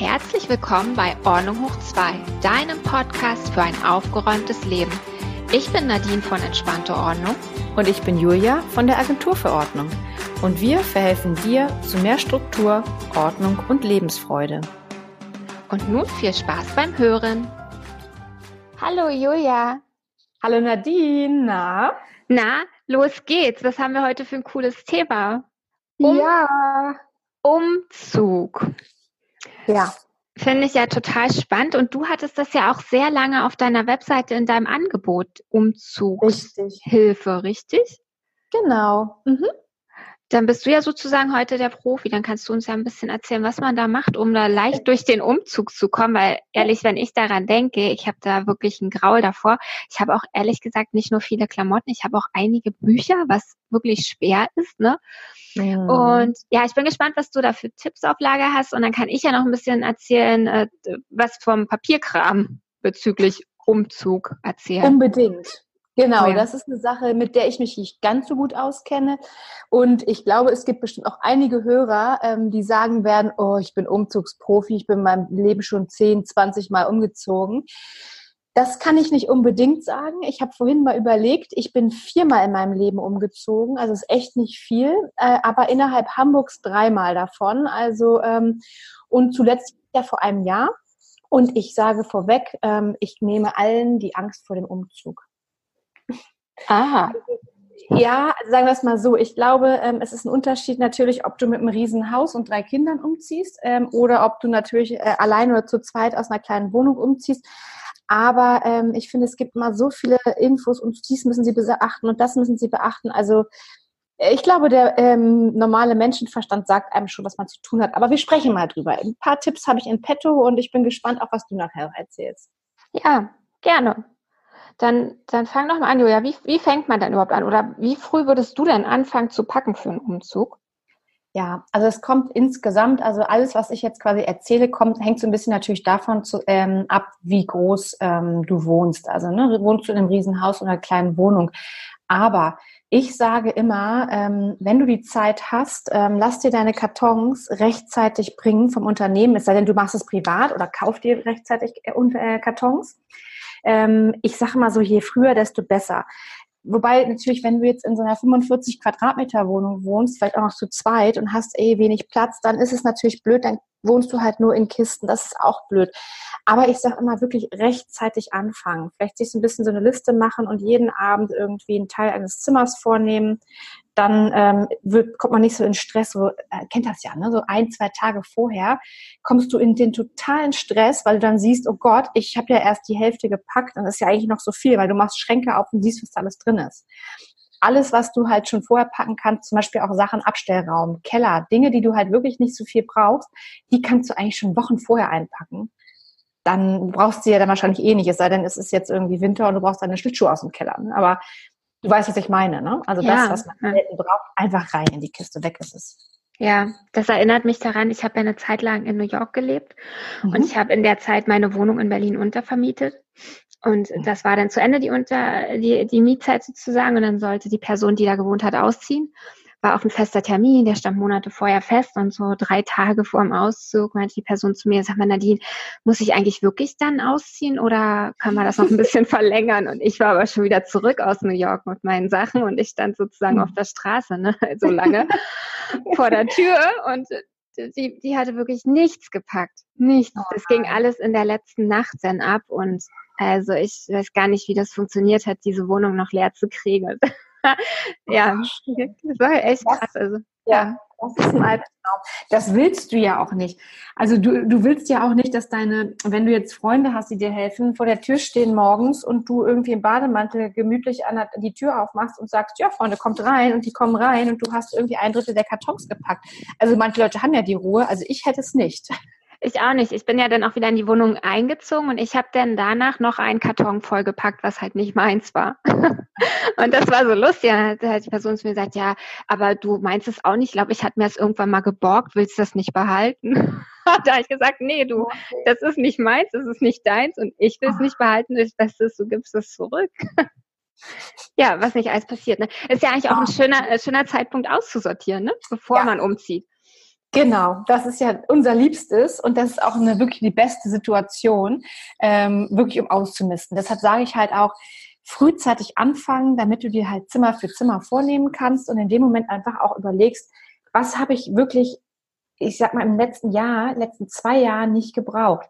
Herzlich willkommen bei Ordnung hoch 2, deinem Podcast für ein aufgeräumtes Leben. Ich bin Nadine von Entspannte Ordnung. Und ich bin Julia von der Agentur für Ordnung. Und wir verhelfen dir zu mehr Struktur, Ordnung und Lebensfreude. Und nun viel Spaß beim Hören. Hallo Julia. Hallo Nadine. Na? Na, los geht's. Was haben wir heute für ein cooles Thema? Um ja. Umzug. Ja. Finde ich ja total spannend. Und du hattest das ja auch sehr lange auf deiner Webseite in deinem Angebot Umzugshilfe, richtig? richtig? Genau. Mhm. Dann bist du ja sozusagen heute der Profi. Dann kannst du uns ja ein bisschen erzählen, was man da macht, um da leicht durch den Umzug zu kommen. Weil ehrlich, wenn ich daran denke, ich habe da wirklich ein Graul davor. Ich habe auch ehrlich gesagt nicht nur viele Klamotten, ich habe auch einige Bücher, was wirklich schwer ist. Ne? Mhm. Und ja, ich bin gespannt, was du da für Tipps auf Lager hast. Und dann kann ich ja noch ein bisschen erzählen, äh, was vom Papierkram bezüglich Umzug erzählen. Unbedingt. Genau, ja. das ist eine Sache, mit der ich mich nicht ganz so gut auskenne. Und ich glaube, es gibt bestimmt auch einige Hörer, ähm, die sagen werden, oh, ich bin Umzugsprofi, ich bin in meinem Leben schon 10, 20 Mal umgezogen. Das kann ich nicht unbedingt sagen. Ich habe vorhin mal überlegt, ich bin viermal in meinem Leben umgezogen, also ist echt nicht viel, äh, aber innerhalb Hamburgs dreimal davon. Also ähm, und zuletzt ja vor einem Jahr. Und ich sage vorweg, ähm, ich nehme allen die Angst vor dem Umzug. Ah. Ja, also sagen wir es mal so. Ich glaube, ähm, es ist ein Unterschied natürlich, ob du mit einem riesen Haus und drei Kindern umziehst ähm, oder ob du natürlich äh, allein oder zu zweit aus einer kleinen Wohnung umziehst. Aber ähm, ich finde, es gibt mal so viele Infos und dies müssen sie beachten und das müssen sie beachten. Also äh, ich glaube, der ähm, normale Menschenverstand sagt einem schon, was man zu tun hat. Aber wir sprechen mal drüber. Ein paar Tipps habe ich in petto und ich bin gespannt, auf was du nachher erzählst. Ja, gerne. Dann, dann fang doch mal an, Julia. Wie, wie fängt man denn überhaupt an? Oder wie früh würdest du denn anfangen zu packen für einen Umzug? Ja, also es kommt insgesamt, also alles, was ich jetzt quasi erzähle, kommt, hängt so ein bisschen natürlich davon zu, ähm, ab, wie groß ähm, du wohnst. Also ne, wohnst du in einem Riesenhaus oder einer kleinen Wohnung. Aber ich sage immer, ähm, wenn du die Zeit hast, ähm, lass dir deine Kartons rechtzeitig bringen vom Unternehmen, es sei denn, du machst es privat oder kauf dir rechtzeitig äh, äh Kartons. Ähm, ich sage mal so, je früher, desto besser. Wobei natürlich, wenn du jetzt in so einer 45 Quadratmeter Wohnung wohnst, vielleicht auch noch zu zweit und hast eh wenig Platz, dann ist es natürlich blöd, dann wohnst du halt nur in Kisten. Das ist auch blöd. Aber ich sage immer wirklich rechtzeitig anfangen. Vielleicht sich so ein bisschen so eine Liste machen und jeden Abend irgendwie einen Teil eines Zimmers vornehmen dann ähm, wird, kommt man nicht so in Stress. So, äh, kennt das ja, ne? So ein, zwei Tage vorher kommst du in den totalen Stress, weil du dann siehst, oh Gott, ich habe ja erst die Hälfte gepackt und das ist ja eigentlich noch so viel, weil du machst Schränke auf und siehst, was da alles drin ist. Alles, was du halt schon vorher packen kannst, zum Beispiel auch Sachen Abstellraum, Keller, Dinge, die du halt wirklich nicht so viel brauchst, die kannst du eigentlich schon Wochen vorher einpacken dann brauchst du ja dann wahrscheinlich eh nicht, es sei denn, es ist jetzt irgendwie Winter und du brauchst deine Schlittschuhe aus dem Keller. Ne? Aber Du weißt, was ich meine, ne? Also ja, das, was man ja. braucht, einfach rein in die Kiste, weg ist es. Ja, das erinnert mich daran, ich habe ja eine Zeit lang in New York gelebt mhm. und ich habe in der Zeit meine Wohnung in Berlin untervermietet. Und mhm. das war dann zu Ende die, Unter, die, die Mietzeit sozusagen und dann sollte die Person, die da gewohnt hat, ausziehen war auch ein fester Termin, der stand Monate vorher fest und so drei Tage vor dem Auszug meinte die Person zu mir, sag mal Nadine, muss ich eigentlich wirklich dann ausziehen oder kann man das noch ein bisschen verlängern? Und ich war aber schon wieder zurück aus New York mit meinen Sachen und ich stand sozusagen mhm. auf der Straße, ne, so lange vor der Tür und die, die hatte wirklich nichts gepackt. Nichts. Oh das ging alles in der letzten Nacht dann ab und also ich weiß gar nicht, wie das funktioniert hat, diese Wohnung noch leer zu kriegen. ja, das war echt krass. Also, ja. Das ist ein Albtraum. Das willst du ja auch nicht. Also du, du willst ja auch nicht, dass deine, wenn du jetzt Freunde hast, die dir helfen, vor der Tür stehen morgens und du irgendwie im Bademantel gemütlich an die Tür aufmachst und sagst, ja Freunde, kommt rein und die kommen rein und du hast irgendwie ein Drittel der Kartons gepackt. Also manche Leute haben ja die Ruhe, also ich hätte es nicht. Ich auch nicht. Ich bin ja dann auch wieder in die Wohnung eingezogen und ich habe dann danach noch einen Karton vollgepackt, was halt nicht meins war. und das war so lustig. Dann hat halt die Person zu mir gesagt, ja, aber du meinst es auch nicht. Ich glaube, ich hatte mir es irgendwann mal geborgt. Willst du das nicht behalten? da habe ich gesagt, nee, du, das ist nicht meins, das ist nicht deins und ich will es nicht behalten. Das Beste ist, du gibst es zurück. ja, was nicht alles passiert. Ne? Ist ja eigentlich auch ein schöner, äh, schöner Zeitpunkt auszusortieren, ne? bevor ja. man umzieht. Genau, das ist ja unser Liebstes und das ist auch eine wirklich die beste Situation, ähm, wirklich um auszumisten. Deshalb sage ich halt auch, frühzeitig anfangen, damit du dir halt Zimmer für Zimmer vornehmen kannst und in dem Moment einfach auch überlegst, was habe ich wirklich, ich sag mal, im letzten Jahr, letzten zwei Jahren nicht gebraucht.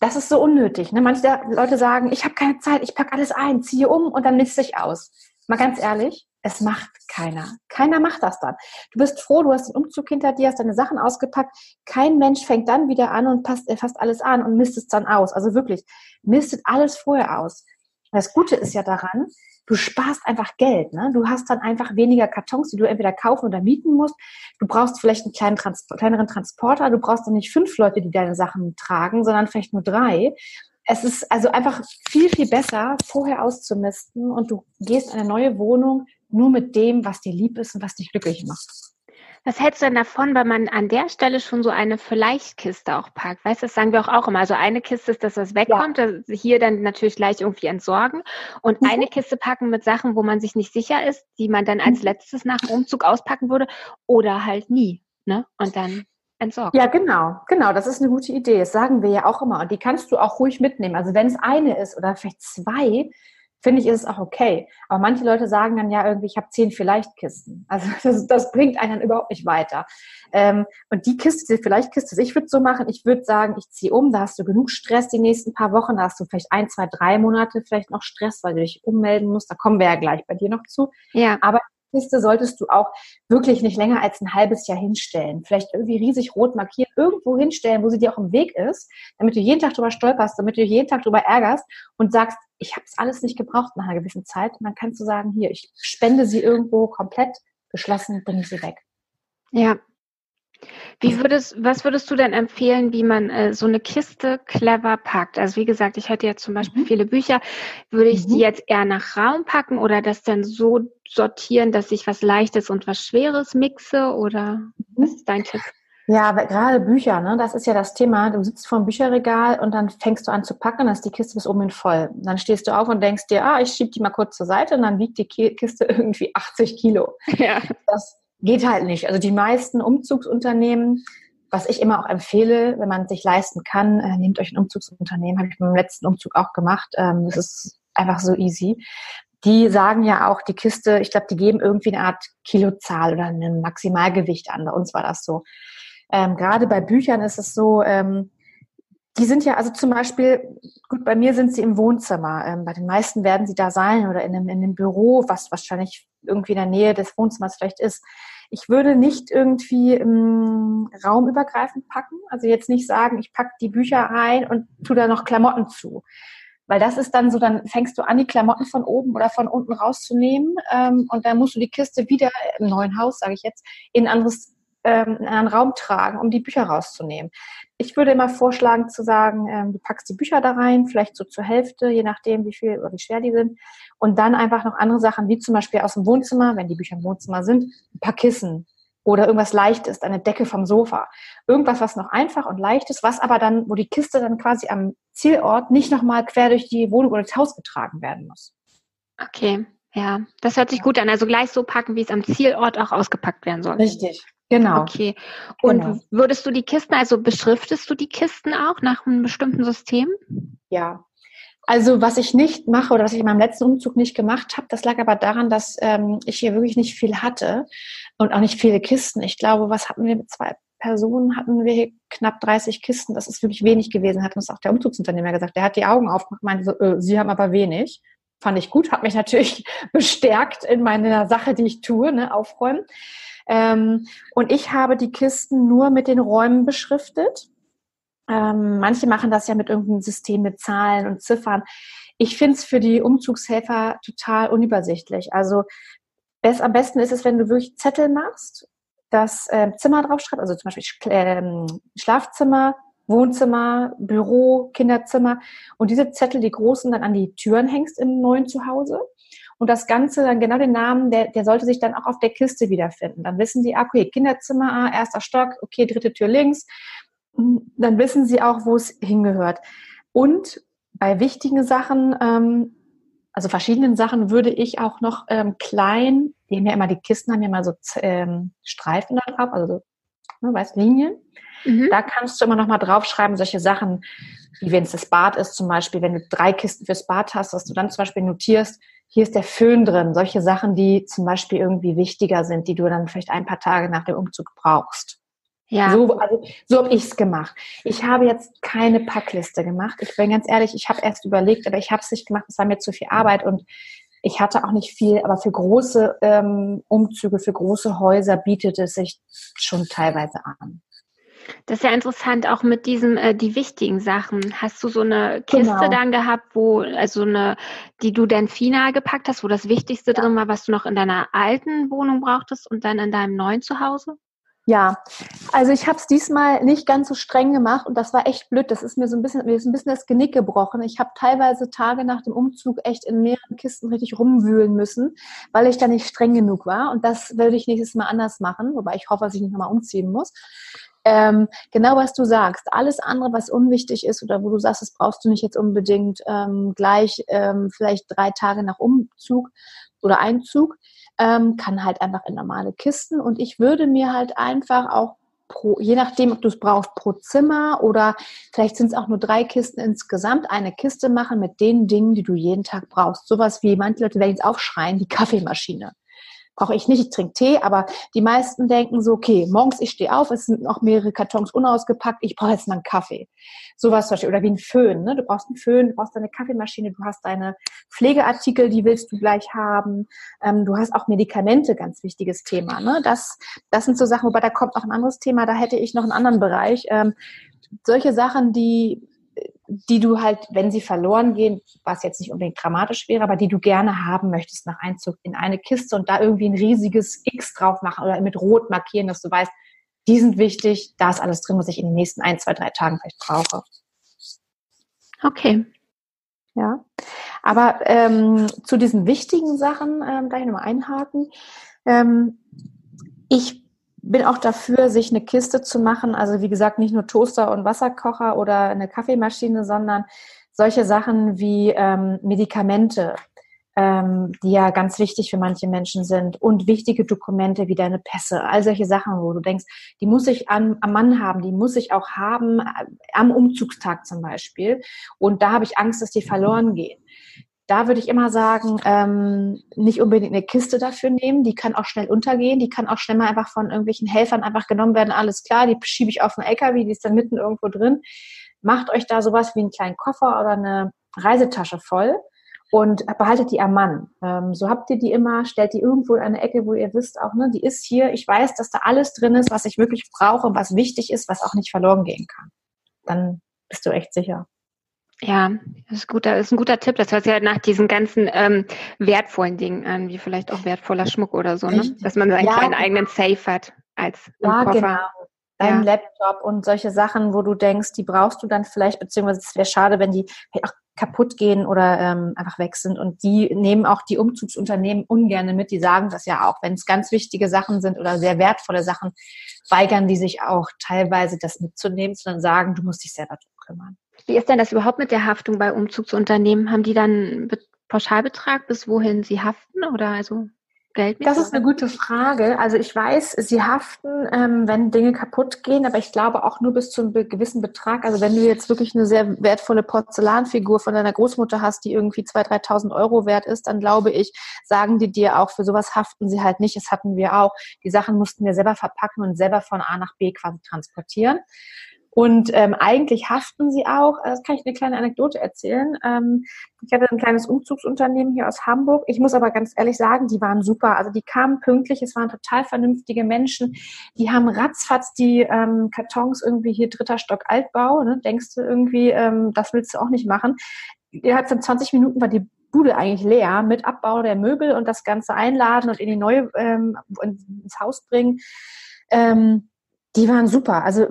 Das ist so unnötig. Ne? Manche Leute sagen, ich habe keine Zeit, ich packe alles ein, ziehe um und dann misst ich aus. Mal ganz ehrlich, es macht keiner. Keiner macht das dann. Du bist froh, du hast den Umzug hinter dir, hast deine Sachen ausgepackt. Kein Mensch fängt dann wieder an und passt, fasst alles an und misst es dann aus. Also wirklich, mistet alles vorher aus. Das Gute ist ja daran, du sparst einfach Geld. Ne? Du hast dann einfach weniger Kartons, die du entweder kaufen oder mieten musst. Du brauchst vielleicht einen kleinen Trans kleineren Transporter. Du brauchst dann nicht fünf Leute, die deine Sachen tragen, sondern vielleicht nur drei. Es ist also einfach viel, viel besser, vorher auszumisten und du gehst in eine neue Wohnung nur mit dem, was dir lieb ist und was dich glücklich macht. Was hältst du denn davon, wenn man an der Stelle schon so eine Vielleicht-Kiste auch packt? Weißt du, das sagen wir auch, auch immer. Also eine Kiste ist, dass das wegkommt, ja. hier dann natürlich gleich irgendwie entsorgen und mhm. eine Kiste packen mit Sachen, wo man sich nicht sicher ist, die man dann als mhm. letztes nach dem Umzug auspacken würde oder halt nie. Ne? Und dann entsorgen. Ja, genau, genau, das ist eine gute Idee. Das sagen wir ja auch immer. Und die kannst du auch ruhig mitnehmen. Also wenn es eine ist oder vielleicht zwei, finde ich, ist es auch okay. Aber manche Leute sagen dann ja irgendwie, ich habe zehn Vielleicht-Kisten. Also das, das, bringt einen dann überhaupt nicht weiter. Ähm, und die Kiste, die Vielleicht-Kiste, ich würde so machen, ich würde sagen, ich ziehe um, da hast du genug Stress die nächsten paar Wochen, da hast du vielleicht ein, zwei, drei Monate vielleicht noch Stress, weil du dich ummelden musst. Da kommen wir ja gleich bei dir noch zu. Ja. Aber Kiste solltest du auch wirklich nicht länger als ein halbes Jahr hinstellen. Vielleicht irgendwie riesig rot markieren, irgendwo hinstellen, wo sie dir auch im Weg ist, damit du jeden Tag drüber stolperst, damit du jeden Tag drüber ärgerst und sagst, ich habe es alles nicht gebraucht nach einer gewissen Zeit. Und dann kannst du sagen, hier, ich spende sie irgendwo komplett geschlossen, bringe sie weg. Ja, wie würdest, was würdest du denn empfehlen, wie man äh, so eine Kiste clever packt? Also wie gesagt, ich hätte jetzt zum Beispiel mhm. viele Bücher. Würde ich mhm. die jetzt eher nach Raum packen oder das dann so sortieren, dass ich was Leichtes und was Schweres mixe? Oder mhm. was ist dein Tipp? Ja, gerade Bücher, ne, das ist ja das Thema. Du sitzt vor dem Bücherregal und dann fängst du an zu packen, dann ist die Kiste bis oben hin voll. Dann stehst du auf und denkst dir, ah, ich schieb die mal kurz zur Seite und dann wiegt die Kiste irgendwie 80 Kilo. Ja. Das geht halt nicht. Also die meisten Umzugsunternehmen, was ich immer auch empfehle, wenn man sich leisten kann, äh, nehmt euch ein Umzugsunternehmen, habe ich beim letzten Umzug auch gemacht. Ähm, das ist einfach so easy. Die sagen ja auch, die Kiste, ich glaube, die geben irgendwie eine Art Kilozahl oder ein Maximalgewicht an. Bei uns war das so. Ähm, Gerade bei Büchern ist es so, ähm, die sind ja, also zum Beispiel, gut, bei mir sind sie im Wohnzimmer. Ähm, bei den meisten werden sie da sein oder in einem, in einem Büro, was wahrscheinlich irgendwie in der Nähe des Wohnzimmers vielleicht ist. Ich würde nicht irgendwie ähm, raumübergreifend packen. Also jetzt nicht sagen, ich packe die Bücher rein und tu da noch Klamotten zu. Weil das ist dann so, dann fängst du an, die Klamotten von oben oder von unten rauszunehmen ähm, und dann musst du die Kiste wieder im neuen Haus, sage ich jetzt, in ein anderes ähm, in einen Raum tragen, um die Bücher rauszunehmen. Ich würde immer vorschlagen zu sagen, ähm, du packst die Bücher da rein, vielleicht so zur Hälfte, je nachdem, wie viel oder wie schwer die sind. Und dann einfach noch andere Sachen, wie zum Beispiel aus dem Wohnzimmer, wenn die Bücher im Wohnzimmer sind, ein paar Kissen oder irgendwas Leichtes, eine Decke vom Sofa. Irgendwas, was noch einfach und leicht ist, was aber dann, wo die Kiste dann quasi am Zielort nicht nochmal quer durch die Wohnung oder das Haus getragen werden muss. Okay, ja, das hört sich gut an. Also gleich so packen, wie es am Zielort auch ausgepackt werden soll. Richtig, Genau. Okay. Und genau. würdest du die Kisten, also beschriftest du die Kisten auch nach einem bestimmten System? Ja. Also was ich nicht mache oder was ich in meinem letzten Umzug nicht gemacht habe, das lag aber daran, dass ähm, ich hier wirklich nicht viel hatte und auch nicht viele Kisten. Ich glaube, was hatten wir mit zwei Personen? Hatten wir hier knapp 30 Kisten. Das ist wirklich wenig gewesen, hat uns auch der Umzugsunternehmer gesagt. Der hat die Augen aufgemacht, meinte so, äh, Sie haben aber wenig. Fand ich gut, hat mich natürlich bestärkt in meiner Sache, die ich tue, ne, aufräumen. Ähm, und ich habe die Kisten nur mit den Räumen beschriftet. Ähm, manche machen das ja mit irgendeinem System mit Zahlen und Ziffern. Ich finde es für die Umzugshelfer total unübersichtlich. Also best, am besten ist es, wenn du wirklich Zettel machst, das äh, Zimmer draufschreibst, also zum Beispiel äh, Schlafzimmer, Wohnzimmer, Büro, Kinderzimmer und diese Zettel, die großen, dann an die Türen hängst im neuen Zuhause und das Ganze dann genau den Namen, der, der sollte sich dann auch auf der Kiste wiederfinden. Dann wissen Sie, okay, Kinderzimmer, ah, erster Stock, okay, dritte Tür links. Dann wissen Sie auch, wo es hingehört. Und bei wichtigen Sachen, ähm, also verschiedenen Sachen, würde ich auch noch ähm, klein, die haben ja immer, die Kisten haben ja mal so ähm, Streifen da drauf, also so ne, weißt Linien. Mhm. Da kannst du immer noch mal draufschreiben, solche Sachen, wie wenn es das Bad ist zum Beispiel, wenn du drei Kisten fürs Bad hast, dass du dann zum Beispiel notierst, hier ist der Föhn drin, solche Sachen, die zum Beispiel irgendwie wichtiger sind, die du dann vielleicht ein paar Tage nach dem Umzug brauchst. Ja. So, also, so habe ich es gemacht. Ich habe jetzt keine Packliste gemacht. Ich bin ganz ehrlich, ich habe erst überlegt, aber ich habe es nicht gemacht. Es war mir zu viel Arbeit und ich hatte auch nicht viel. Aber für große ähm, Umzüge, für große Häuser bietet es sich schon teilweise an. Das ist ja interessant, auch mit diesen, äh, die wichtigen Sachen. Hast du so eine Kiste genau. dann gehabt, wo, also eine, die du dann final gepackt hast, wo das Wichtigste ja. drin war, was du noch in deiner alten Wohnung brauchtest und dann in deinem neuen Zuhause? Ja, also ich habe es diesmal nicht ganz so streng gemacht und das war echt blöd. Das ist mir so ein bisschen, mir ist ein bisschen das Genick gebrochen. Ich habe teilweise Tage nach dem Umzug echt in mehreren Kisten richtig rumwühlen müssen, weil ich da nicht streng genug war. Und das werde ich nächstes Mal anders machen, wobei ich hoffe, dass ich nicht nochmal umziehen muss. Ähm, genau was du sagst. Alles andere, was unwichtig ist oder wo du sagst, das brauchst du nicht jetzt unbedingt ähm, gleich ähm, vielleicht drei Tage nach Umzug oder Einzug, ähm, kann halt einfach in normale Kisten. Und ich würde mir halt einfach auch pro, je nachdem, ob du es brauchst, pro Zimmer oder vielleicht sind es auch nur drei Kisten insgesamt, eine Kiste machen mit den Dingen, die du jeden Tag brauchst. Sowas wie manche Leute werden jetzt aufschreien, die Kaffeemaschine brauche ich nicht, ich trinke Tee, aber die meisten denken so, okay, morgens ich stehe auf, es sind noch mehrere Kartons unausgepackt, ich brauche jetzt mal einen Kaffee. Sowas zum Beispiel. Oder wie ein Föhn, ne? Du brauchst einen Föhn, du brauchst deine Kaffeemaschine, du hast deine Pflegeartikel, die willst du gleich haben. Ähm, du hast auch Medikamente, ganz wichtiges Thema. Ne? Das, das sind so Sachen, wobei da kommt noch ein anderes Thema, da hätte ich noch einen anderen Bereich. Ähm, solche Sachen, die die du halt, wenn sie verloren gehen, was jetzt nicht unbedingt dramatisch wäre, aber die du gerne haben möchtest nach Einzug in eine Kiste und da irgendwie ein riesiges X drauf machen oder mit Rot markieren, dass du weißt, die sind wichtig, da ist alles drin, was ich in den nächsten ein, zwei, drei Tagen vielleicht brauche. Okay. Ja. Aber ähm, zu diesen wichtigen Sachen, ähm, da ich nochmal einhaken. Ähm, ich bin auch dafür, sich eine Kiste zu machen. Also wie gesagt, nicht nur Toaster und Wasserkocher oder eine Kaffeemaschine, sondern solche Sachen wie ähm, Medikamente, ähm, die ja ganz wichtig für manche Menschen sind und wichtige Dokumente wie deine Pässe, all solche Sachen, wo du denkst, die muss ich am, am Mann haben, die muss ich auch haben äh, am Umzugstag zum Beispiel. Und da habe ich Angst, dass die verloren gehen da würde ich immer sagen, ähm, nicht unbedingt eine Kiste dafür nehmen. Die kann auch schnell untergehen. Die kann auch schnell mal einfach von irgendwelchen Helfern einfach genommen werden. Alles klar, die schiebe ich auf einen LKW, die ist dann mitten irgendwo drin. Macht euch da sowas wie einen kleinen Koffer oder eine Reisetasche voll und behaltet die am Mann. Ähm, so habt ihr die immer, stellt die irgendwo in eine Ecke, wo ihr wisst auch, ne, die ist hier. Ich weiß, dass da alles drin ist, was ich wirklich brauche, was wichtig ist, was auch nicht verloren gehen kann. Dann bist du echt sicher. Ja, das ist, guter, das ist ein guter Tipp. Das hört sich halt nach diesen ganzen ähm, wertvollen Dingen an, wie vielleicht auch wertvoller Schmuck oder so, ne? dass man seinen ja, kleinen genau. eigenen Safe hat als ja, Koffer. Genau. Dein ja. Laptop und solche Sachen, wo du denkst, die brauchst du dann vielleicht, beziehungsweise es wäre schade, wenn die auch kaputt gehen oder ähm, einfach weg sind. Und die nehmen auch die Umzugsunternehmen ungern mit. Die sagen das ja auch, wenn es ganz wichtige Sachen sind oder sehr wertvolle Sachen, weigern die sich auch teilweise das mitzunehmen, sondern sagen, du musst dich selber drum kümmern. Wie ist denn das überhaupt mit der Haftung bei Umzugsunternehmen? Haben die dann einen Pauschalbetrag, bis wohin sie haften oder also Geld? Das ist eine gute Frage. Also ich weiß, sie haften, ähm, wenn Dinge kaputt gehen, aber ich glaube auch nur bis zu einem gewissen Betrag. Also wenn du jetzt wirklich eine sehr wertvolle Porzellanfigur von deiner Großmutter hast, die irgendwie 2.000, 3.000 Euro wert ist, dann glaube ich, sagen die dir auch, für sowas haften sie halt nicht. Das hatten wir auch. Die Sachen mussten wir selber verpacken und selber von A nach B quasi transportieren. Und ähm, eigentlich haften sie auch, äh, das kann ich eine kleine Anekdote erzählen. Ähm, ich hatte ein kleines Umzugsunternehmen hier aus Hamburg. Ich muss aber ganz ehrlich sagen, die waren super. Also die kamen pünktlich, es waren total vernünftige Menschen. Die haben ratzfatz die ähm, Kartons irgendwie hier dritter Stock Altbau. Ne? Denkst du irgendwie, ähm, das willst du auch nicht machen. Innerhalb von 20 Minuten war die Bude eigentlich leer mit Abbau der Möbel und das Ganze einladen und in die neue ähm, ins Haus bringen. Ähm, die waren super. Also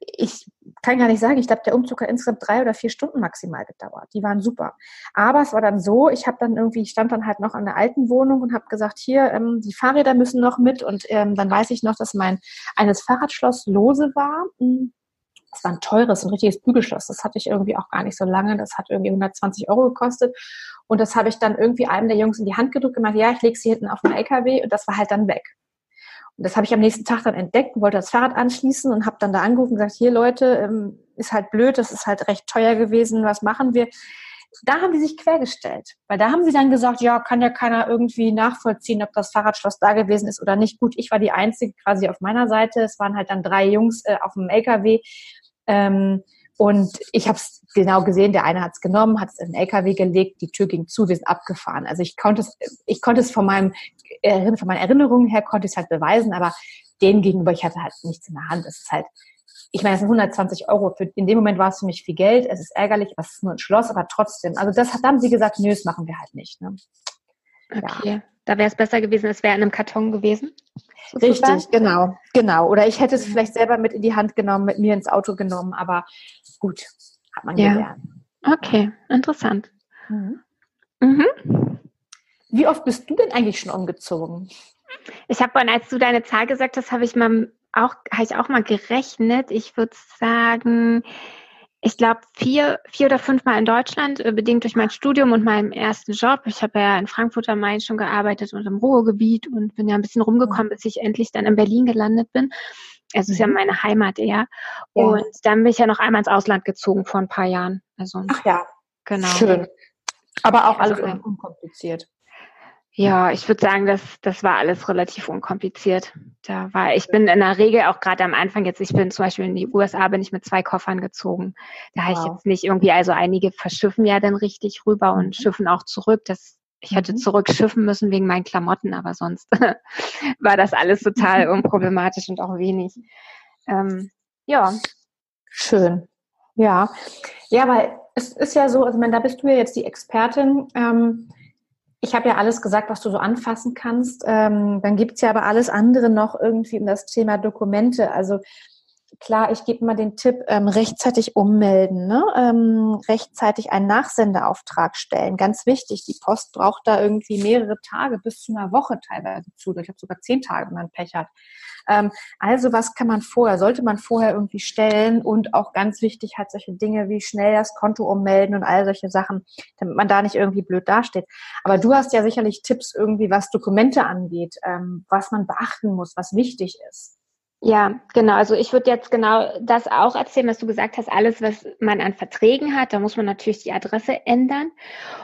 ich kann gar nicht sagen, ich glaube, der Umzug hat insgesamt drei oder vier Stunden maximal gedauert. Die waren super. Aber es war dann so, ich habe dann irgendwie, ich stand dann halt noch an der alten Wohnung und habe gesagt, hier, ähm, die Fahrräder müssen noch mit. Und ähm, dann weiß ich noch, dass mein eines Fahrradschloss lose war. Hm, das war ein teures, ein richtiges Bügelschloss. Das hatte ich irgendwie auch gar nicht so lange. Das hat irgendwie 120 Euro gekostet. Und das habe ich dann irgendwie einem der Jungs in die Hand gedrückt und gemeint, ja, ich lege sie hinten auf den LKW und das war halt dann weg. Das habe ich am nächsten Tag dann entdeckt, wollte das Fahrrad anschließen und habe dann da angerufen und gesagt, hier Leute, ähm, ist halt blöd, das ist halt recht teuer gewesen, was machen wir? Da haben die sich quergestellt, weil da haben sie dann gesagt, ja, kann ja keiner irgendwie nachvollziehen, ob das Fahrradschloss da gewesen ist oder nicht. Gut, ich war die Einzige quasi auf meiner Seite. Es waren halt dann drei Jungs äh, auf dem LKW. Ähm, und ich habe es genau gesehen, der eine hat es genommen, hat es in den LKW gelegt, die Tür ging zu, wir sind abgefahren. Also ich konnte es, ich konnte es von meinem von meinen Erinnerungen her konnte ich es halt beweisen, aber dem gegenüber, ich hatte halt nichts in der Hand. Es ist halt, ich meine, es sind 120 Euro. Für, in dem Moment war es für mich viel Geld. Es ist ärgerlich, es ist nur ein Schloss, aber trotzdem. Also das hat, da haben sie gesagt, nö, das machen wir halt nicht. Ne? Okay. Ja. Da wäre es besser gewesen, es wäre in einem Karton gewesen. Sozusagen. Richtig, genau, genau. Oder ich hätte es vielleicht selber mit in die Hand genommen, mit mir ins Auto genommen, aber gut, hat man ja. gelernt. Okay, interessant. Mhm. Mhm. Wie oft bist du denn eigentlich schon umgezogen? Ich habe, als du deine Zahl gesagt hast, habe ich mal auch, habe ich auch mal gerechnet. Ich würde sagen, ich glaube, vier, vier oder fünf Mal in Deutschland, äh, bedingt durch mein Studium und meinen ersten Job. Ich habe ja in Frankfurt am Main schon gearbeitet und im Ruhrgebiet und bin ja ein bisschen rumgekommen, bis ich endlich dann in Berlin gelandet bin. Also es ist ja mhm. meine Heimat eher. Ja. Und dann bin ich ja noch einmal ins Ausland gezogen vor ein paar Jahren. Also, Ach ja, genau. Schön. Aber auch alles also, unkompliziert. Ja, ich würde sagen, das, das war alles relativ unkompliziert. Da war, ich bin in der Regel auch gerade am Anfang jetzt, ich bin zum Beispiel in die USA, bin ich mit zwei Koffern gezogen. Da wow. habe ich jetzt nicht irgendwie, also einige verschiffen ja dann richtig rüber und mhm. schiffen auch zurück. Das, ich hätte mhm. zurückschiffen müssen wegen meinen Klamotten, aber sonst war das alles total unproblematisch und auch wenig. Ähm, ja. Schön. Ja. Ja, weil es ist ja so, also ich meine, da bist du ja jetzt die Expertin. Ähm, ich habe ja alles gesagt, was du so anfassen kannst. Ähm, dann gibt's ja aber alles andere noch irgendwie um das Thema Dokumente. Also klar, ich gebe mal den Tipp, ähm, rechtzeitig ummelden, ne? ähm, rechtzeitig einen Nachsendeauftrag stellen. Ganz wichtig, die Post braucht da irgendwie mehrere Tage bis zu einer Woche teilweise zu. Ich habe sogar zehn Tage, wenn man Pech hat. Ähm, also was kann man vorher, sollte man vorher irgendwie stellen und auch ganz wichtig halt solche Dinge wie schnell das Konto ummelden und all solche Sachen, damit man da nicht irgendwie blöd dasteht. Aber du hast ja sicherlich Tipps irgendwie, was Dokumente angeht, ähm, was man beachten muss, was wichtig ist. Ja, genau. Also ich würde jetzt genau das auch erzählen, was du gesagt hast. Alles, was man an Verträgen hat, da muss man natürlich die Adresse ändern.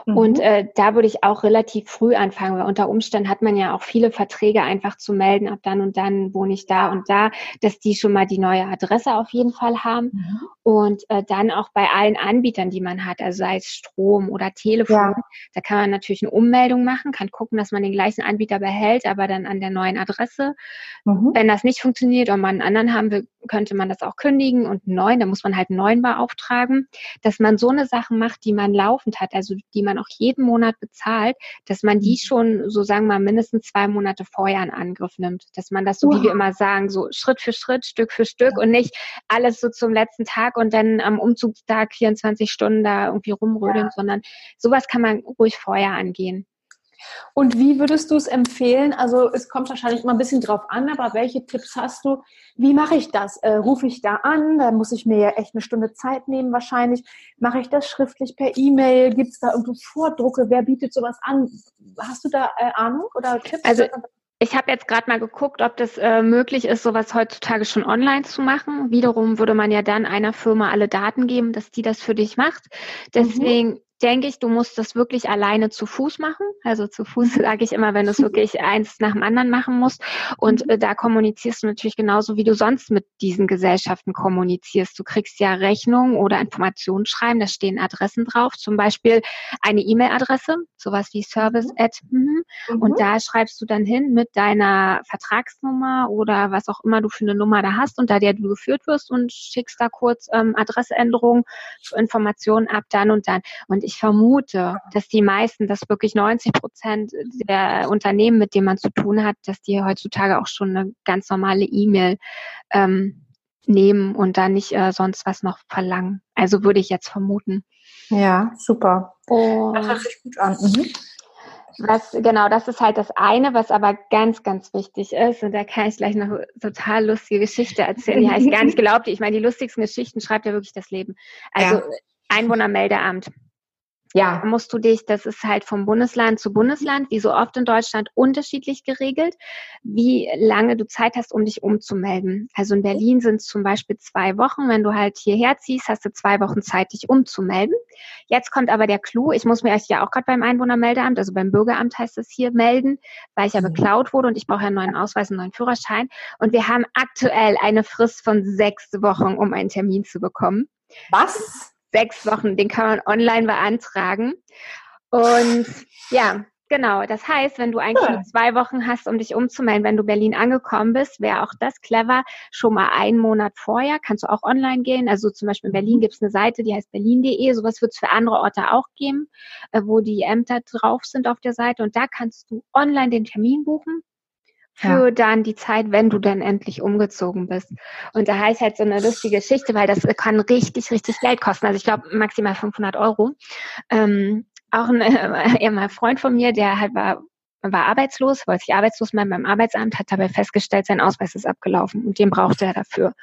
Mhm. Und äh, da würde ich auch relativ früh anfangen, weil unter Umständen hat man ja auch viele Verträge einfach zu melden, ab dann und dann wohne ich da und da, dass die schon mal die neue Adresse auf jeden Fall haben. Mhm. Und äh, dann auch bei allen Anbietern, die man hat, also sei es Strom oder Telefon, ja. da kann man natürlich eine Ummeldung machen, kann gucken, dass man den gleichen Anbieter behält, aber dann an der neuen Adresse. Mhm. Wenn das nicht funktioniert, oder man einen anderen haben will, könnte man das auch kündigen und einen neuen, da muss man halt einen neuen beauftragen, dass man so eine Sache macht, die man laufend hat, also die man auch jeden Monat bezahlt, dass man die mhm. schon, so sagen wir mal, mindestens zwei Monate vorher in Angriff nimmt, dass man das so, wow. wie wir immer sagen, so Schritt für Schritt, Stück für Stück ja. und nicht alles so zum letzten Tag und dann am Umzugstag 24 Stunden da irgendwie rumrödeln, ja. sondern sowas kann man ruhig vorher angehen. Und wie würdest du es empfehlen? Also es kommt wahrscheinlich immer ein bisschen drauf an, aber welche Tipps hast du? Wie mache ich das? Äh, Rufe ich da an? Da muss ich mir ja echt eine Stunde Zeit nehmen wahrscheinlich. Mache ich das schriftlich per E-Mail? Gibt es da irgendwo Vordrucke? Wer bietet sowas an? Hast du da äh, Ahnung oder Tipps? Also ich habe jetzt gerade mal geguckt, ob das äh, möglich ist, sowas heutzutage schon online zu machen. Wiederum würde man ja dann einer Firma alle Daten geben, dass die das für dich macht. Mhm. Deswegen mhm denke ich, du musst das wirklich alleine zu Fuß machen. Also zu Fuß sage ich immer, wenn du es wirklich eins nach dem anderen machen musst. Und mhm. äh, da kommunizierst du natürlich genauso, wie du sonst mit diesen Gesellschaften kommunizierst. Du kriegst ja Rechnungen oder Informationsschreiben, da stehen Adressen drauf, zum Beispiel eine E-Mail-Adresse, sowas wie Service mhm. at, mhm. und mhm. da schreibst du dann hin mit deiner Vertragsnummer oder was auch immer du für eine Nummer da hast, unter der du geführt wirst und schickst da kurz ähm, Adressänderungen, Informationen ab, dann und dann. Und ich vermute, dass die meisten, dass wirklich 90 Prozent der Unternehmen, mit denen man zu tun hat, dass die heutzutage auch schon eine ganz normale E-Mail ähm, nehmen und dann nicht äh, sonst was noch verlangen. Also würde ich jetzt vermuten. Ja, super. Und das hört sich gut an. Mhm. Was, genau, das ist halt das eine, was aber ganz, ganz wichtig ist. Und da kann ich gleich noch eine total lustige Geschichte erzählen. Die habe ich gar nicht geglaubt. Ich meine, die lustigsten Geschichten schreibt ja wirklich das Leben. Also ja. Einwohnermeldeamt Ja. Da musst du dich, das ist halt vom Bundesland zu Bundesland, wie so oft in Deutschland, unterschiedlich geregelt, wie lange du Zeit hast, um dich umzumelden. Also in Berlin sind es zum Beispiel zwei Wochen. Wenn du halt hierher ziehst, hast du zwei Wochen Zeit, dich umzumelden. Jetzt kommt aber der Clou. Ich muss mir ja auch gerade beim Einwohnermeldeamt, also beim Bürgeramt heißt es hier, melden, weil ich ja beklaut wurde und ich brauche ja einen neuen Ausweis, einen neuen Führerschein. Und wir haben aktuell eine Frist von sechs Wochen, um einen Termin zu bekommen. Was? Sechs Wochen, den kann man online beantragen. Und ja, Genau, das heißt, wenn du eigentlich nur zwei Wochen hast, um dich umzumelden, wenn du Berlin angekommen bist, wäre auch das clever, schon mal einen Monat vorher, kannst du auch online gehen. Also zum Beispiel in Berlin mhm. gibt es eine Seite, die heißt berlin.de, sowas wird es für andere Orte auch geben, äh, wo die Ämter drauf sind auf der Seite und da kannst du online den Termin buchen für ja. dann die Zeit, wenn du dann endlich umgezogen bist. Und da heißt halt so eine lustige Geschichte, weil das kann richtig, richtig Geld kosten. Also ich glaube maximal 500 Euro. Ähm, auch ein äh, ehemaliger Freund von mir, der halt war, war arbeitslos, wollte sich arbeitslos melden beim Arbeitsamt, hat dabei festgestellt, sein Ausweis ist abgelaufen und den brauchte er dafür.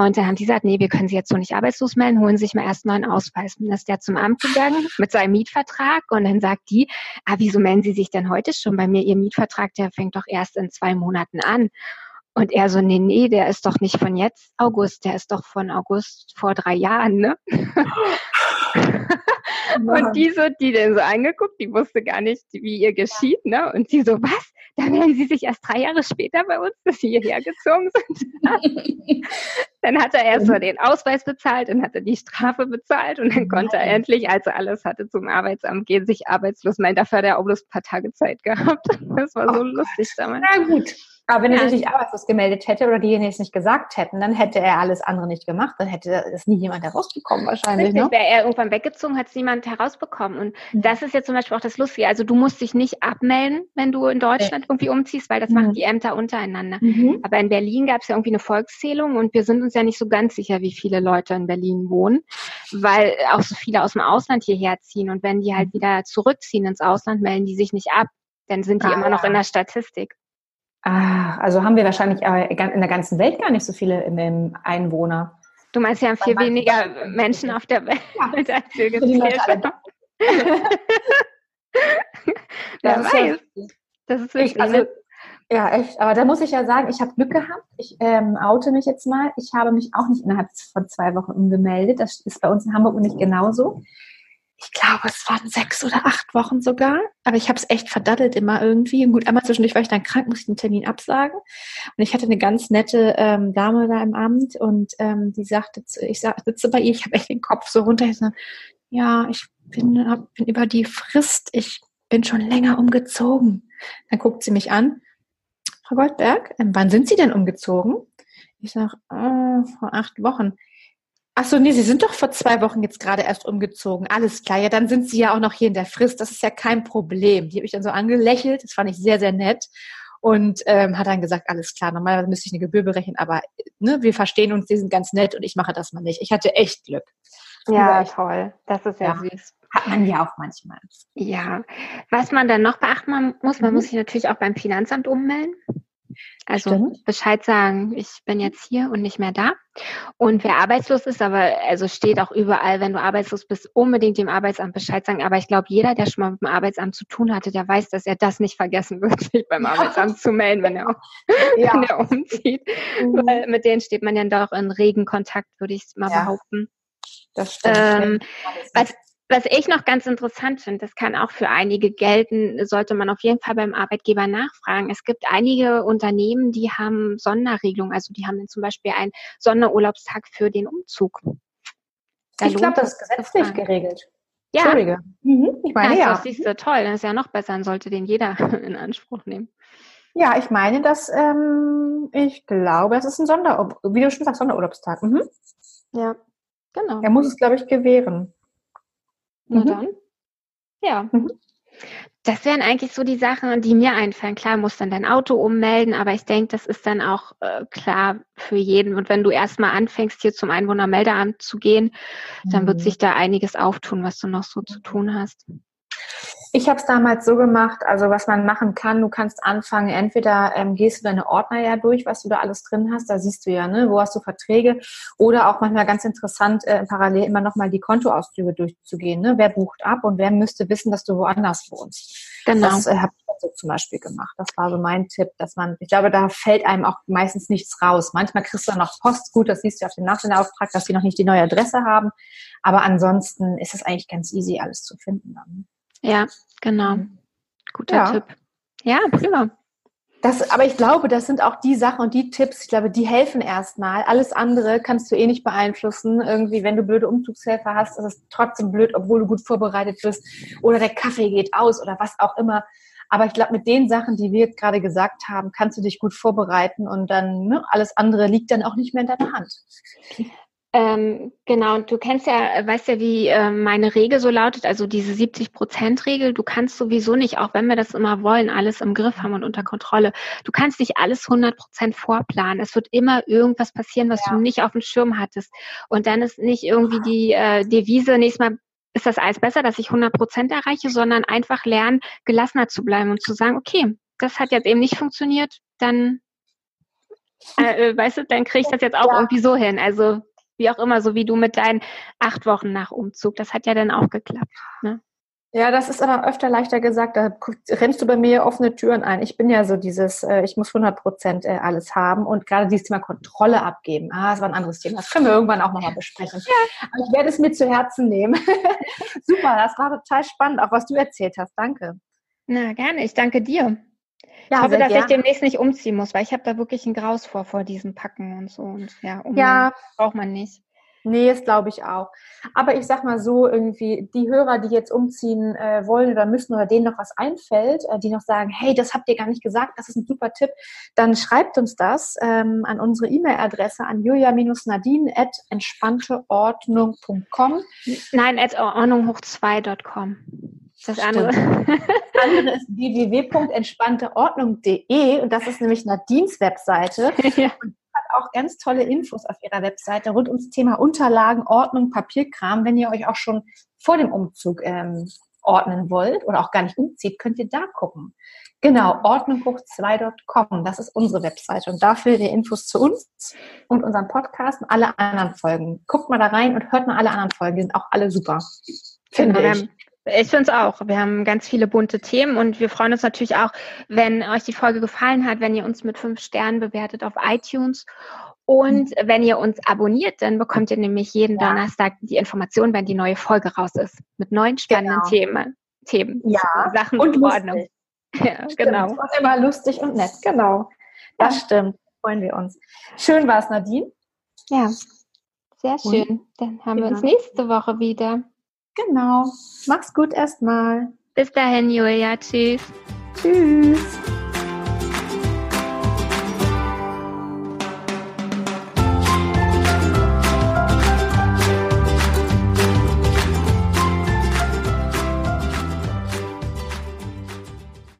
Und dann haben die gesagt, nee, wir können Sie jetzt so nicht arbeitslos melden, holen sich mal erst einen neuen Ausweis. Dann ist der zum Amt gegangen mit seinem Mietvertrag und dann sagt die, ah, wieso melden Sie sich denn heute schon bei mir? Ihr Mietvertrag, der fängt doch erst in zwei Monaten an. Und er so, nee, nee, der ist doch nicht von jetzt August, der ist doch von August vor drei Jahren, ne? und die so, die den so angeguckt, die wusste gar nicht, wie ihr geschieht, ne? Und sie so, was? Da melden sie sich erst drei Jahre später bei uns, dass sie hierher gezogen sind. dann hat er erst mal den Ausweis bezahlt, dann hat er die Strafe bezahlt und dann konnte er endlich, als er alles hatte, zum Arbeitsamt gehen, sich arbeitslos melden. Dafür hat er auch bloß ein paar Tage Zeit gehabt. Das war so oh lustig damals. Na gut. Aber wenn ja. er sich nicht arbeitslos gemeldet hätte oder diejenigen es nicht gesagt hätten, dann hätte er alles andere nicht gemacht. Dann hätte es nie jemand herausbekommen wahrscheinlich. Richtig, ne? wäre er irgendwann weggezogen, hat es niemand herausbekommen. Und mhm. das ist jetzt zum Beispiel auch das Lustige. Also du musst dich nicht abmelden, wenn du in Deutschland ja. irgendwie umziehst, weil das mhm. machen die Ämter untereinander. Mhm. Aber in Berlin gab es ja irgendwie eine Volkszählung und wir sind uns ja nicht so ganz sicher, wie viele Leute in Berlin wohnen, weil auch so viele aus dem Ausland hierher ziehen. Und wenn die halt mhm. wieder zurückziehen ins Ausland, melden die sich nicht ab. Dann sind die ah, immer noch in der Statistik. Ah, also haben wir wahrscheinlich in der ganzen Welt gar nicht so viele Einwohner. Du meinst, wir haben viel weniger Menschen auf der Welt, ja. als wir gezählt haben. Wer ja, weiß. Das ist wirklich, also, ja, echt. Aber da muss ich ja sagen, ich habe Glück gehabt. Ich ähm, oute mich jetzt mal. Ich habe mich auch nicht innerhalb von zwei Wochen umgemeldet. Das ist bei uns in Hamburg nicht genauso ich glaube, es waren sechs oder acht Wochen sogar. Aber ich habe es echt verdattelt immer irgendwie. Und gut, einmal zwischendurch war ich dann krank, musste ich den Termin absagen. Und ich hatte eine ganz nette ähm, Dame da im Amt und ähm, die sagte, zu, ich sitze bei ihr, ich habe echt den Kopf so runter. Ich so, ja, ich bin, hab, bin über die Frist, ich bin schon länger umgezogen. Dann guckt sie mich an. Frau Goldberg, ähm, wann sind Sie denn umgezogen? Ich sage, äh, vor acht Wochen. Ach so, nee, Sie sind doch vor zwei Wochen jetzt gerade erst umgezogen. Alles klar, ja, dann sind Sie ja auch noch hier in der Frist. Das ist ja kein Problem. Die habe ich dann so angelächelt. Das fand ich sehr, sehr nett. Und ähm, hat dann gesagt, alles klar, normalerweise müsste ich eine Gebühr berechnen, aber ne, wir verstehen uns, die sind ganz nett und ich mache das mal nicht. Ich hatte echt Glück. Ja, toll. Das ist ja, ja süß. Hat man ja auch manchmal. Ja. Was man dann noch beachten muss, man mhm. muss sich natürlich auch beim Finanzamt ummelden. Also Stimmt. Bescheid sagen, ich bin jetzt hier und nicht mehr da. Und wer arbeitslos ist, aber also steht auch überall, wenn du arbeitslos bist, unbedingt dem Arbeitsamt Bescheid sagen. Aber ich glaube, jeder, der schon mal mit dem Arbeitsamt zu tun hatte, der weiß, dass er das nicht vergessen wird, sich beim ja. Arbeitsamt zu melden, wenn er, ja. wenn er umzieht. Mhm. Weil mit denen steht man dann doch in regen Kontakt, würde ich mal ja. behaupten. Das stimmt. Ähm, was, was ich noch ganz interessant finde, das kann auch für einige gelten, sollte man auf jeden Fall beim Arbeitgeber nachfragen. Es gibt einige Unternehmen, die haben Sonderregelungen, also die haben dann zum Beispiel einen Sonderurlaubstag für den Umzug. Da ich glaube, das ist gesetzlich geregelt. Ja. Entschuldige. Mhm, ich meine, ja. Das siehst du toll, das ist ja noch besser, dann sollte den jeder in Anspruch nehmen. Ja, ich meine, dass ähm, ich glaube, das ist ein Sonder, wie du schon sagst, Sonderurlaubstag. Mhm. Ja, genau. Er muss es, glaube ich, gewähren. Na mhm. dann. Ja. Mhm. Das wären eigentlich so die Sachen, die mir einfallen. Klar, musst dann dein Auto ummelden, aber ich denke, das ist dann auch äh, klar für jeden. Und wenn du erstmal anfängst, hier zum Einwohnermeldeamt zu gehen, dann wird mhm. sich da einiges auftun, was du noch so zu tun hast. Ich habe es damals so gemacht, also was man machen kann, du kannst anfangen, entweder ähm, gehst du deine Ordner ja durch, was du da alles drin hast, da siehst du ja, ne, wo hast du Verträge oder auch manchmal ganz interessant, äh, parallel immer nochmal die Kontoauszüge durchzugehen, ne? wer bucht ab und wer müsste wissen, dass du woanders wohnst. Genau. Das äh, habe ich so zum Beispiel gemacht. Das war so mein Tipp, dass man, ich glaube, da fällt einem auch meistens nichts raus. Manchmal kriegst du noch Post, gut, das siehst du auf dem Nachsendeauftrag, dass sie noch nicht die neue Adresse haben, aber ansonsten ist es eigentlich ganz easy, alles zu finden dann. Ja, genau. Mhm. Guter ja. Tipp. Ja, prima. Das, aber ich glaube, das sind auch die Sachen und die Tipps, ich glaube, die helfen erstmal. Alles andere kannst du eh nicht beeinflussen. Irgendwie, wenn du blöde Umzugshelfer hast, ist es trotzdem blöd, obwohl du gut vorbereitet bist. Oder der Kaffee geht aus oder was auch immer. Aber ich glaube, mit den Sachen, die wir gerade gesagt haben, kannst du dich gut vorbereiten und dann ne, alles andere liegt dann auch nicht mehr in deiner Hand. Ähm, genau, und du kennst ja, weißt ja, wie äh, meine Regel so lautet, also diese 70-Prozent-Regel, du kannst sowieso nicht, auch wenn wir das immer wollen, alles im Griff haben und unter Kontrolle. Du kannst nicht alles 100 Prozent vorplanen. Es wird immer irgendwas passieren, was ja. du nicht auf dem Schirm hattest. Und dann ist nicht irgendwie die äh, Devise, nächstes Mal ist das alles besser, dass ich 100 Prozent erreiche, sondern einfach lernen, gelassener zu bleiben und zu sagen, okay, das hat jetzt eben nicht funktioniert, dann äh, äh weißt du, dann kriege ich das jetzt auch ja. irgendwie so hin. Also wie auch immer, so wie du mit deinen acht Wochen nach Umzug. Das hat ja dann auch geklappt. Ne? Ja, das ist aber öfter leichter gesagt. Da rennst du bei mir offene Türen ein. Ich bin ja so dieses, äh, ich muss 100 Prozent äh, alles haben und gerade dieses Thema Kontrolle abgeben. Ah, das war ein anderes Thema. Das können wir irgendwann auch nochmal besprechen. Ja. Aber ich werde es mir zu Herzen nehmen. Super, das war total spannend, auch was du erzählt hast. Danke. Na, gerne. Ich danke dir. Ja, ich hoffe, dass gerne. ich demnächst nicht umziehen muss, weil ich habe da wirklich ein Graus vor, vor diesem Packen und so. Und ja, um ja. braucht man nicht. Nee, das glaube ich auch. Aber ich sag mal so, irgendwie, die Hörer, die jetzt umziehen äh, wollen oder müssen oder denen noch was einfällt, äh, die noch sagen, hey, das habt ihr gar nicht gesagt, das ist ein super Tipp, dann schreibt uns das ähm, an unsere E-Mail-Adresse an julia-nadine at entspannteordnung.com. Nein, at ordnunghoch2.com. Das andere. Das andere ist www.entspannteordnung.de und das ist nämlich Nadines Webseite. Ja. Und hat auch ganz tolle Infos auf ihrer Webseite rund ums Thema Unterlagen, Ordnung, Papierkram. Wenn ihr euch auch schon vor dem Umzug ähm, ordnen wollt oder auch gar nicht umzieht, könnt ihr da gucken. Genau, ordnunghoch2.com, das ist unsere Webseite und da findet ihr Infos zu uns und unserem Podcast und alle anderen Folgen. Guckt mal da rein und hört mal alle anderen Folgen, die sind auch alle super. Finde genau, ich. Ich finde es auch. Wir haben ganz viele bunte Themen und wir freuen uns natürlich auch, wenn euch die Folge gefallen hat, wenn ihr uns mit fünf Sternen bewertet auf iTunes. Und mhm. wenn ihr uns abonniert, dann bekommt ihr nämlich jeden ja. Donnerstag die Information, wenn die neue Folge raus ist. Mit neuen spannenden genau. Themen. Themen. Ja. Sachen und Ordnung. Ja, stimmt. genau. Und immer lustig und nett. Genau. Das ja. stimmt. Freuen wir uns. Schön war es, Nadine. Ja. Sehr schön. Dann haben genau. wir uns nächste Woche wieder. Genau. Mach's gut erstmal. Bis dahin, Julia. Tschüss. Tschüss.